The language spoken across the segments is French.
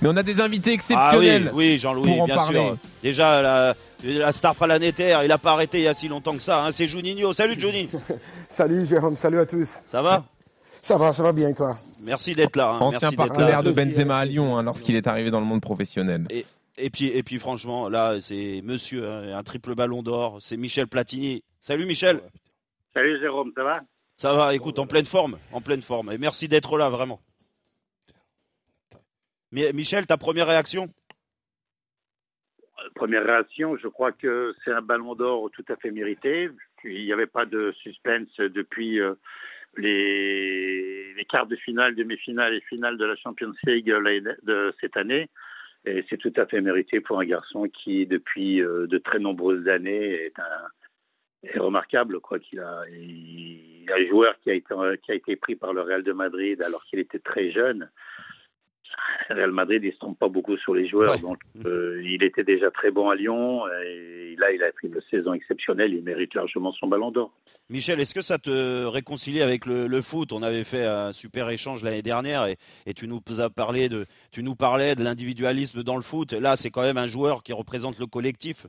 Mais on a des invités exceptionnels. Ah oui, oui Jean-Louis, bien parler. sûr. Déjà, la, la, star planétaire, il a pas arrêté il y a si longtemps que ça. Hein. C'est Juninho. Salut Johnny. salut Jérôme, salut à tous. Ça va? Ça va, ça va bien toi? Merci d'être là. Hein. Ancien partenaire de Benzema à Lyon hein, lorsqu'il est arrivé dans le monde professionnel. Et, et, puis, et puis franchement, là, c'est monsieur, hein, un triple ballon d'or. C'est Michel Platini. Salut Michel. Salut Jérôme, ça va? Ça va, écoute, en pleine forme. En pleine forme. Et merci d'être là, vraiment. Michel, ta première réaction? Première réaction, je crois que c'est un ballon d'or tout à fait mérité. Il n'y avait pas de suspense depuis euh, les, quarts de finale, demi-finale et finale de la Champions League de cette année. Et c'est tout à fait mérité pour un garçon qui, depuis euh, de très nombreuses années, est un, est remarquable quoi qu'il a un joueur qui a été pris par le Real de Madrid alors qu'il était très jeune Real Madrid, il se trompe pas beaucoup sur les joueurs. Donc, euh, il était déjà très bon à Lyon. Et là, il a fait une saison exceptionnelle. Il mérite largement son ballon d'or. Michel, est-ce que ça te réconcilie avec le, foot? On avait fait un super échange l'année dernière et, et, tu nous as parlé de, tu nous parlais de l'individualisme dans le foot. Là, c'est quand même un joueur qui représente le collectif.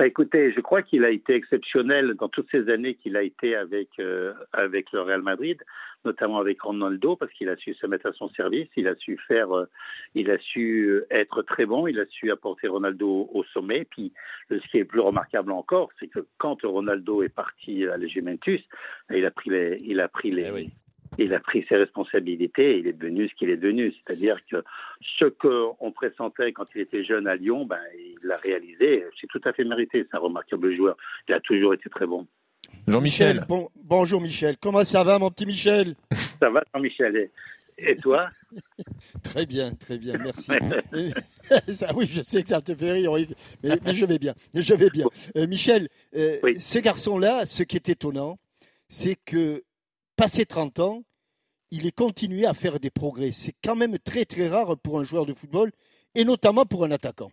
Bah, écoutez, je crois qu'il a été exceptionnel dans toutes ces années qu'il a été avec, euh, avec le Real Madrid, notamment avec Ronaldo, parce qu'il a su se mettre à son service, il a su faire, euh, il a su être très bon, il a su apporter Ronaldo au sommet. Puis, ce qui est plus remarquable encore, c'est que quand Ronaldo est parti à la Juventus, il a pris les, il a pris les, eh il a pris ses responsabilités et il est devenu ce qu'il est devenu. C'est-à-dire que ce qu'on pressentait quand il était jeune à Lyon, ben, il l'a réalisé. C'est tout à fait mérité. C'est un remarquable joueur. Il a toujours été très bon. Jean-Michel. bonjour Michel. Comment ça va, mon petit Michel? Ça va, Jean-Michel. Et toi? Très bien, très bien, merci. ça, oui, je sais que ça te fait rire, mais, je vais bien. Je vais bien. Euh, Michel, euh, ce garçon-là, ce qui est étonnant, c'est que passé 30 ans, il est continué à faire des progrès. C'est quand même très très rare pour un joueur de football et notamment pour un attaquant.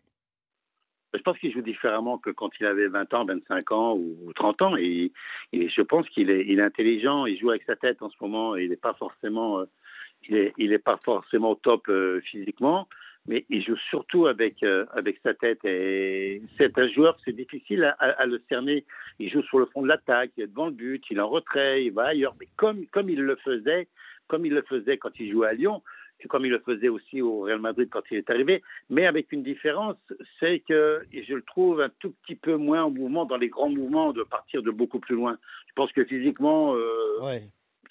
Je pense qu'il joue différemment que quand il avait 20 ans, 25 ans ou 30 ans. Et, je pense qu'il est, intelligent, il joue avec sa tête en ce moment. Il n'est pas forcément, euh, il est, pas forcément au top euh, physiquement, mais il joue surtout avec euh, avec sa tête. C'est un joueur, c'est difficile à, le cerner. Il joue sur le fond de l'attaque, il est devant le but, il est en retrait, il va ailleurs. Mais comme comme il le faisait comme il le faisait quand il jouait à Lyon, comme il le faisait aussi au Real Madrid quand il est arrivé, mais avec une différence, c'est que je le trouve un tout petit peu moins en mouvement dans les grands mouvements de partir de beaucoup plus loin. Je pense que physiquement, euh,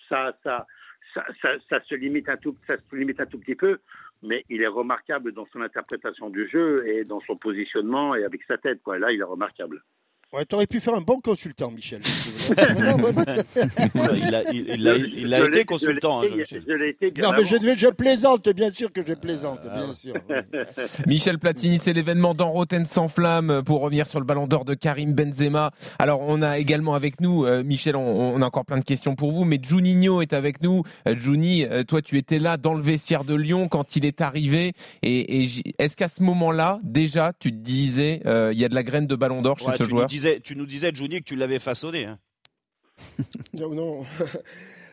ça, ça, ça, ça, se limite un tout, ça se limite un tout petit peu, mais il est remarquable dans son interprétation du jeu et dans son positionnement et avec sa tête. Quoi. Là, il est remarquable. Ouais, t'aurais pu faire un bon consultant, Michel. il a, il, a, été consultant. Hein, non, mais je, je, plaisante, bien sûr que je plaisante, ah. bien sûr. Michel Platini, c'est l'événement d'Enroten sans flamme pour revenir sur le ballon d'or de Karim Benzema. Alors, on a également avec nous, euh, Michel, on, a encore plein de questions pour vous, mais Juninho est avec nous. Euh, Juni, euh, toi, tu étais là dans le vestiaire de Lyon quand il est arrivé. Et, et est-ce qu'à ce, moment-là, déjà, tu te disais, il y a de la graine de ballon d'or chez ce joueur? Tu nous disais, Johnny, que tu l'avais façonné. Hein. non, non.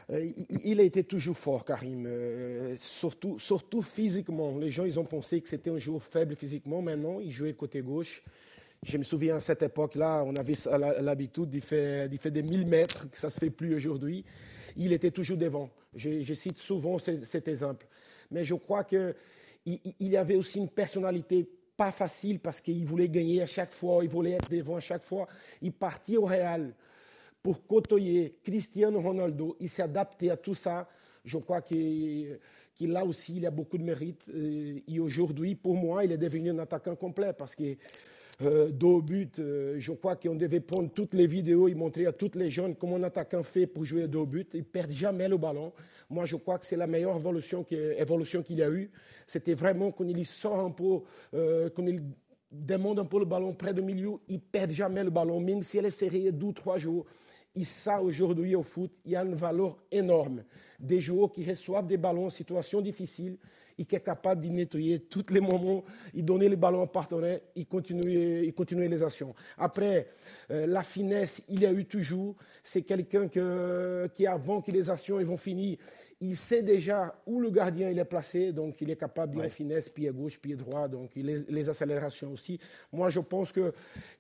Euh, il a été toujours fort, Karim, euh, surtout, surtout physiquement. Les gens, ils ont pensé que c'était un joueur faible physiquement. Maintenant, il jouait côté gauche. Je me souviens à cette époque-là, on avait l'habitude d'y faire, des 1000 mètres, que ça ne se fait plus aujourd'hui. Il était toujours devant. Je, cite souvent cet, exemple. Mais je crois qu'il il y avait aussi une personnalité pas facile parce qu'il voulait gagner à chaque fois, il voulait être devant à chaque fois. Il partit au Real pour côtoyer Cristiano Ronaldo. Il s'est adapté à tout ça. Je crois qu'il là aussi, il a beaucoup de mérite. Et aujourd'hui, pour moi, il est devenu un attaquant complet parce que euh, deux buts, euh, je crois qu'on devait prendre toutes les vidéos et montrer à toutes les jeunes comment un attaquant fait pour jouer deux buts. Il ne perd jamais le ballon. Moi, je crois que c'est la meilleure évolution qu'il y a eu. C'était vraiment quand il sort un peu, euh, quand il demande un peu le ballon près du milieu, il ne perd jamais le ballon, même si elle est serrée deux ou trois jours. Et ça, aujourd'hui, au foot, il y a une valeur énorme. Des joueurs qui reçoivent des ballons en situation difficile et qui est capable de nettoyer tous les moments, et donner le ballon au partenaire et continuer, et continuer les actions. Après, euh, la finesse, il y a eu toujours. C'est quelqu'un qui, avant que les actions vont finir, il sait déjà où le gardien il est placé, donc il est capable d'y finesse, pied gauche, pied droit, donc les accélérations aussi. Moi, je pense que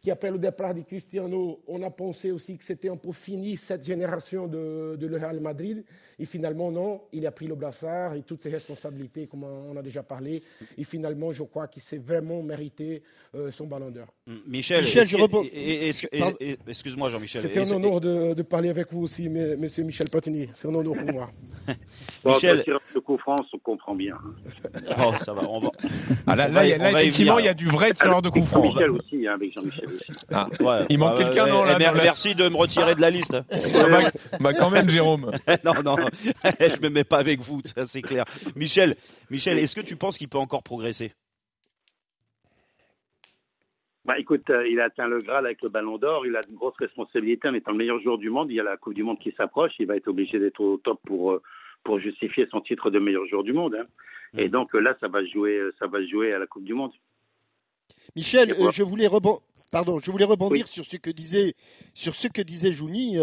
qu'après le départ de Cristiano, on a pensé aussi que c'était un peu fini cette génération de, de le Real Madrid. Et finalement, non, il a pris le brassard et toutes ses responsabilités, comme on a déjà parlé. Et finalement, je crois qu'il s'est vraiment mérité euh, son ballon d'or. Mm, Michel, excuse-moi Jean-Michel. C'était un honneur de, parler avec vous aussi, monsieur Michel Platini. C'est un honneur pour moi. Michel, le coup France, on comprend bien. oh, ça va, on va. Ah, là, là, effectivement, il y a du vrai tireur de coup franc. Michel aussi, hein, avec Jean-Michel aussi. Ah, ouais. Il manque quelqu'un, non là, Merci de me retirer de la liste. bah, bah, quand même, Jérôme. non, non, je me mets pas avec vous, ça c'est clair. Michel, Michel, est-ce que tu penses qu'il peut encore progresser? Bah, écoute, euh, il a atteint le Graal avec le Ballon d'Or. Il a une grosse responsabilité en étant le meilleur joueur du monde. Il y a la Coupe du Monde qui s'approche. Il va être obligé d'être au top pour euh, pour justifier son titre de meilleur joueur du monde. Hein. Mm. Et donc là, ça va jouer, ça va jouer à la Coupe du Monde. Michel, euh, je voulais rebondir, pardon, je voulais rebondir sur ce que disait sur ce que disait Jouni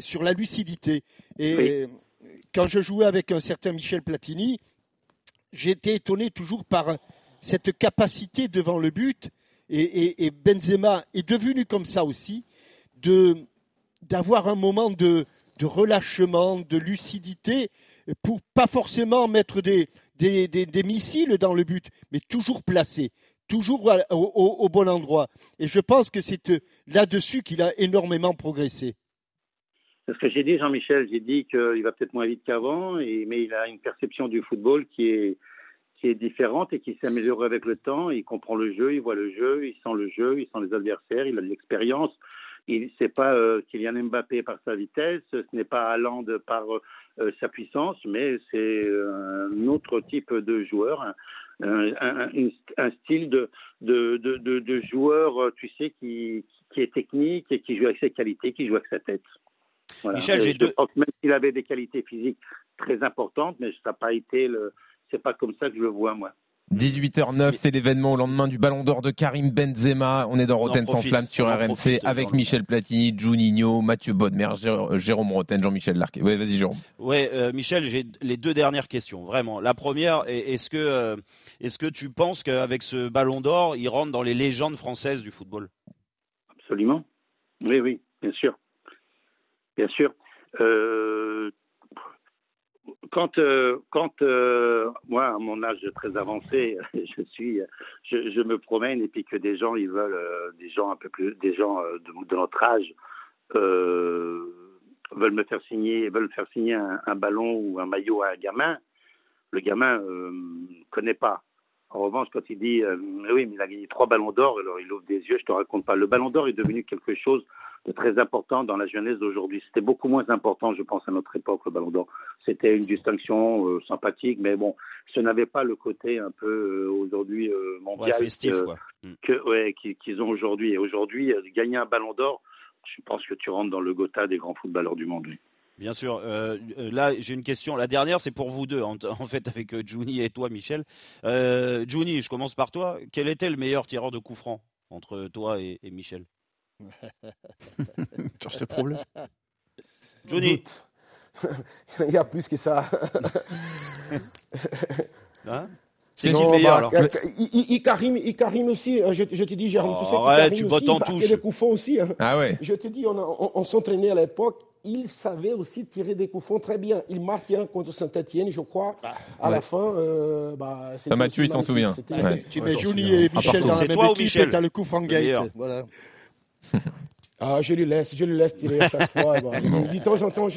sur la lucidité. Et quand je jouais avec un certain Michel Platini, j'étais étonné toujours par cette capacité devant le but. Et, Benzema est devenu comme ça aussi, d'avoir un moment de, de, relâchement, de lucidité, pour pas forcément mettre des, des, des, missiles dans le but, mais toujours placé, toujours au bon endroit. Et je pense que c'est là-dessus qu'il a énormément progressé. C'est ce que j'ai dit, Jean-Michel. J'ai dit qu'il va peut-être moins vite qu'avant, mais il a une perception du football qui est, qui est différente et qui s'améliore avec le temps. Il comprend le jeu, il voit le jeu, il sent le jeu, il sent les adversaires, il a de l'expérience. Il c'est pas euh, Kylian Mbappé par sa vitesse, ce n'est pas Haaland par euh, sa puissance, mais c'est un autre type de joueur, un, un, un style de, de, de, de, joueur, tu sais, qui, qui est technique et qui joue avec ses qualités, qui joue avec sa tête. Michel, j'ai deux. Même s'il avait des qualités physiques très importantes, mais ça n'a pas été le. C'est pas comme ça que je le vois moi. 18h09, c'est l'événement au lendemain du Ballon d'Or de Karim Benzema. On est dans Roten sans flamme sur RMC avec Michel Platini, Juninho, Mathieu Bodmer, Jérôme Roten, Jean-Michel Larquet. Oui, vas-y Jérôme. Oui, euh, Michel, j'ai les deux dernières questions, vraiment. La première, est-ce que, euh, est-ce que tu penses qu'avec ce Ballon d'Or, il rentre dans les légendes françaises du football? Absolument. Oui, oui, bien sûr bien sûr. Euh, quand, euh, quand euh, moi, à mon âge très avancé, je suis, je, me promène et puis que des gens, ils veulent, des gens un peu plus, des gens de, notre âge veulent me faire signer, veulent faire signer un, ballon ou un maillot à un gamin. Le gamin ne connaît pas. En revanche, quand il dit oui, mais il a gagné trois ballons d'or, alors il ouvre des yeux, je te raconte pas. Le ballon d'or est devenu quelque chose très important dans la jeunesse d'aujourd'hui. C'était beaucoup moins important, je pense, à notre époque, le Ballon d'Or. C'était une distinction euh, sympathique, mais bon, ce n'avait pas le côté un peu euh, aujourd'hui euh, mondial mm. que, ouais, qu'ils ont aujourd'hui. Et aujourd'hui, gagner un Ballon d'Or, je pense que tu rentres dans le Gotha des grands footballeurs du monde. Bien sûr. là, j'ai une question. La dernière, c'est pour vous deux, en, fait, avec Juni et toi, Michel. Euh, Juni, je commence par toi. Quel était le meilleur tireur de coup franc entre toi et Michel? Cherche le problème. Johnny. Il y a plus que ça. hein c'est qui le meilleur alors Karim, aussi, euh, je, je te dis, Jérôme, oh, tu sais arrête, tu bottes en touche. les coups aussi. Hein. Ah ouais. Je te dis, on, on, s'entraînait à l'époque, il savait aussi tirer des coups francs très bien. Il marquait un contre Saint-Etienne, je crois. Ah, à la fin, euh, bah, Mathieu, il s'en souvient. Tu mets Johnny et Michel dans la même équipe et tu as le coup franc gate. Voilà. Ah, je lui laisse, je lui laisse tirer à chaque fois. De temps en temps,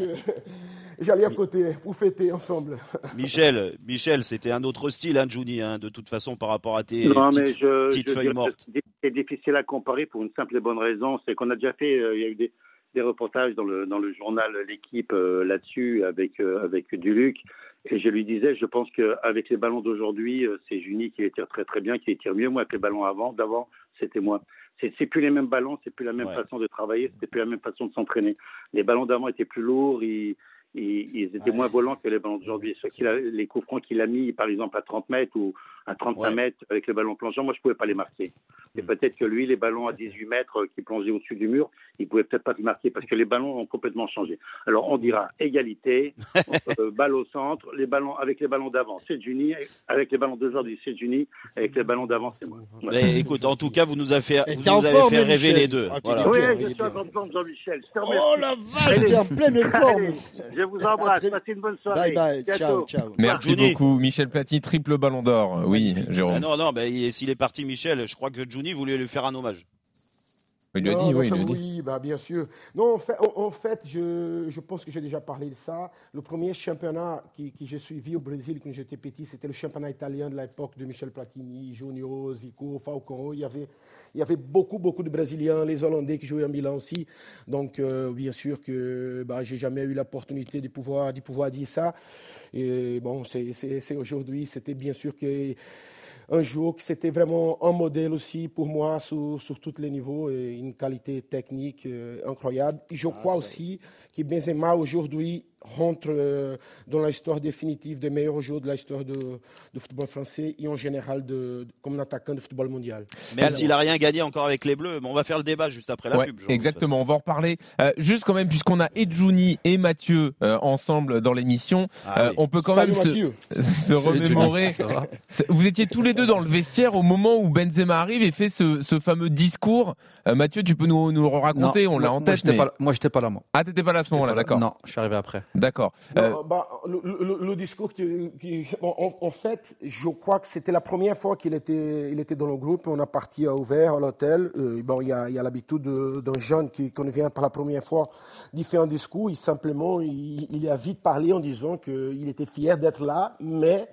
j'allais à côté pour fêter ensemble. Michel, Michel, c'était un autre style, hein, Juni, hein, de toute façon, par rapport à tes non, petites, mais je, petites feuilles mortes. C'est difficile à comparer pour une simple et bonne raison, c'est qu'on a déjà fait, euh, il y a eu des, des, reportages dans le, dans le journal L'équipe euh, là-dessus avec, euh, avec Duluc. Et je lui disais, je pense qu'avec les ballons d'aujourd'hui, c'est Juni qui les tire très très bien, qui les tire mieux. Moi, avec les ballons avant, d'avant, c'était moi c'est plus les mêmes ballons, c'est plus la même façon de travailler, c'était plus la même façon de s'entraîner. Les ballons d'avant étaient plus lourds, ils, ils, étaient moins volants que les ballons d'aujourd'hui. Les coups francs qu'il a mis, par exemple, à 30 mètres ou, à 35 mètres avec les ballons plongeants, moi je pouvais pas les marquer. Et peut-être que lui, les ballons à 18 mètres qui plongeaient au-dessus du mur, il pouvait peut-être pas les marquer parce que les ballons ont complètement changé. Alors on dira égalité, euh, balle au centre, les ballons avec les ballons d'avant, c'est Juni, avec les ballons d'aujourd'hui, c'est Juni, avec les ballons d'avant, c'est moi. écoute, en tout cas, vous nous avez fait, vous nous avez fait rêver les deux. Ah, voilà. Oui, je suis en forme, Jean-Michel. Oh la vache, tu es en pleine forme. je vous embrasse, passez une bonne soirée. Bye bye, ciao, ciao. Merci beaucoup, Michel Platini, triple ballon d'or. Oui, Jérôme. Ah non, non, ben, s'il est parti, Michel, je crois que Juni voulait lui faire un hommage. Il lui a dit, oui, oui bah, bien sûr. Non, en fait, en, fait je, je, pense que j'ai déjà parlé de ça. Le premier championnat que, que j'ai suivi au Brésil quand j'étais petit, c'était le championnat italien de l'époque de Michel Platini, Junior, Zico, Falcão. Il y avait, il y avait beaucoup, beaucoup de Brésiliens, les Hollandais qui jouaient en Milan aussi. Donc, euh, bien sûr que bah, j'ai jamais eu l'opportunité de pouvoir, de pouvoir dire ça. Et bon, c'est aujourd'hui, c'était bien sûr que un jour qui c'était vraiment un modèle aussi pour moi sur, sur tous les niveaux et une qualité technique euh, incroyable. je ah, crois aussi que Benzema aujourd'hui rentre euh, dans l'histoire définitive des meilleurs joueurs de l'histoire de, de, football français et en général de, comme un attaquant de football mondial. Même s'il n'a rien gagné encore avec les Bleus, on va faire le débat juste après la pub. exactement, on va en reparler. Euh, juste quand même, puisqu'on a Edjouni et Mathieu euh, ensemble dans l'émission, ah on peut quand même se, se remémorer. Vous étiez tous les deux dans le vestiaire au moment où Benzema arrive et fait ce, ce fameux discours. Mathieu, tu peux nous, nous le raconter On l'a en tête. Moi, j'étais pas là, moi. Ah, t'étais pas là à ce moment-là, d'accord. Non, je suis arrivé après. D'accord. Euh, bah, le, discours qui, en, fait, je crois que c'était la première fois qu'il était, il était dans le groupe. On a parti à ouvert à l'hôtel. Euh, bon, il y a, l'habitude d'un jeune qui, quand vient pour la première fois, d'y faire un discours. Il simplement, il, il a vite parlé en disant qu'il était fier d'être là, mais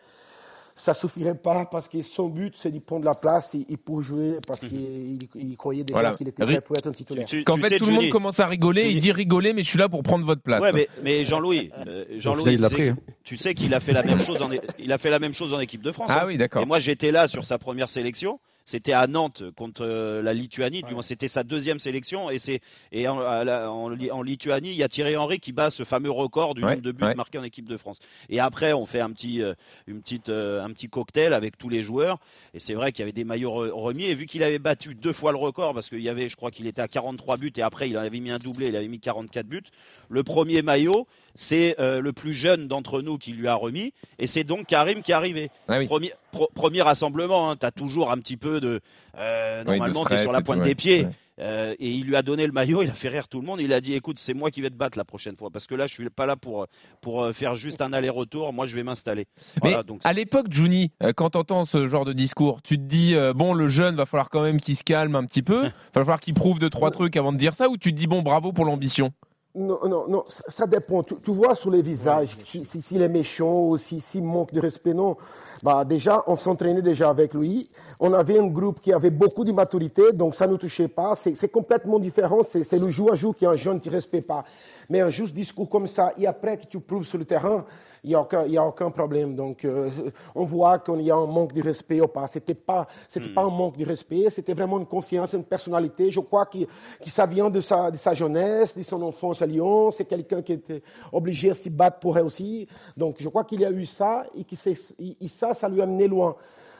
ça suffirait pas parce que son but c'est de prendre la place et, pour jouer parce qu'il croyait déjà qu'il était prêt pour être un titulaire. Qu'en fait tout le monde commence à rigoler, il dit rigoler mais je suis là pour prendre votre place. Ouais, mais, Jean-Louis, euh, Jean-Louis, hein. tu, sais qu'il a fait la même chose en il a fait la même chose en équipe de France. Ah hein. oui, d'accord. Et moi j'étais là sur sa première sélection. C'était à Nantes contre euh, la Lituanie. Du moins, c'était sa deuxième sélection. Et c'est et en, en, Lituanie, il y a Thierry Henry qui bat ce fameux record du nombre de buts marqués en équipe de France. Et après, on fait un petit, euh, une petite, euh, un petit cocktail avec tous les joueurs. Et c'est vrai qu'il y avait des maillots remis. Et vu qu'il avait battu deux fois le record, parce qu'il y avait, je crois qu'il était à 43 buts et après il avait mis un doublé, il avait mis 44 buts. Le premier maillot, c'est le plus jeune d'entre nous qui lui a remis. Et c'est donc Karim qui est arrivé. Ah premier, premier rassemblement, hein, tu as toujours un petit peu de. Euh, normalement, tu es sur la pointe des pieds. Euh, et il lui a donné le maillot, il a fait rire tout le monde. Il a dit écoute, c'est moi qui vais te battre la prochaine fois parce que là, je suis pas là pour pour euh, faire juste un aller-retour. Moi, je vais m'installer. Mais à l'époque, Juni, quand tu entends ce genre de discours, tu te dis bon, le jeune va falloir quand même qu'il se calme un petit peu, va falloir qu'il prouve deux trois trucs avant de dire ça, ou tu te dis bon, bravo pour l'ambition? Non, non, non, ça, dépend. Tu, vois sur les visages, s'il si, si, est méchant ou s'il si, manque de respect, non. Bah, déjà, on s'entraînait déjà avec lui. On avait un groupe qui avait beaucoup de maturité, donc ça ne nous touchait pas. C'est complètement différent. C'est le jour à jour qui est un jeune qui ne respecte pas. Mais un juste discours comme ça, et après que tu prouves sur le terrain, il n'y a, aucun, a aucun problème. Donc, euh, on voit qu'il y a un manque de respect ou pas. Ce n'était pas, c'était pas un manque de respect, c'était vraiment une confiance, une personnalité. Je crois que, que ça vient de sa, de sa jeunesse, de son enfance à Lyon. C'est quelqu'un qui était obligé de s'y battre pour elle aussi. Donc, je crois qu'il a eu ça et que ça, ça lui a mené loin.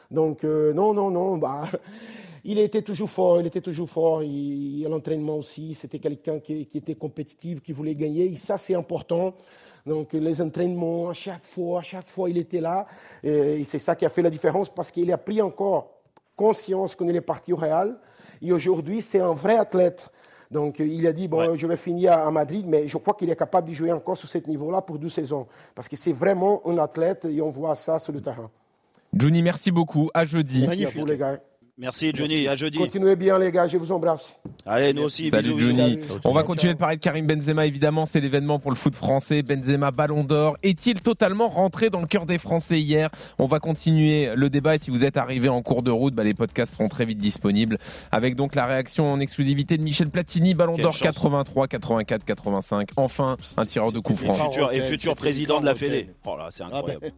Donc, euh, non, non, non. Bah, il était toujours fort, il était toujours fort. Il, à l'entraînement aussi, c'était quelqu'un qui, qui, était compétitif, qui voulait gagner. Et ça, c'est important. Donc les entraînements, à chaque fois, à chaque fois, il était là. Et c'est ça qui a fait la différence parce qu'il a pris encore conscience qu'on est parti au Real. Et aujourd'hui, c'est un vrai athlète. Donc il a dit, bon, je vais finir à Madrid, mais je crois qu'il est capable de jouer encore sur ce niveau-là pour deux saisons. Parce que c'est vraiment un athlète et on voit ça sur le terrain. Johnny, merci beaucoup. À jeudi. Merci à vous, les gars. Merci Johnny, à jeudi. Continuez bien les gars, je vous embrasse. Allez, nous aussi. Salut Johnny. On va continuer de parler de Karim Benzema évidemment, c'est l'événement pour le foot français. Benzema Ballon d'Or. Est-il totalement rentré dans le cœur des Français hier? On va continuer le débat et si vous êtes arrivé en cours de route, bah, les podcasts seront très vite disponibles avec donc la réaction en exclusivité de Michel Platini, Ballon d'Or 83, 84, 85. Enfin, un tireur de coup franc. Et futur, président de la Fédé. Oh là, c'est incroyable.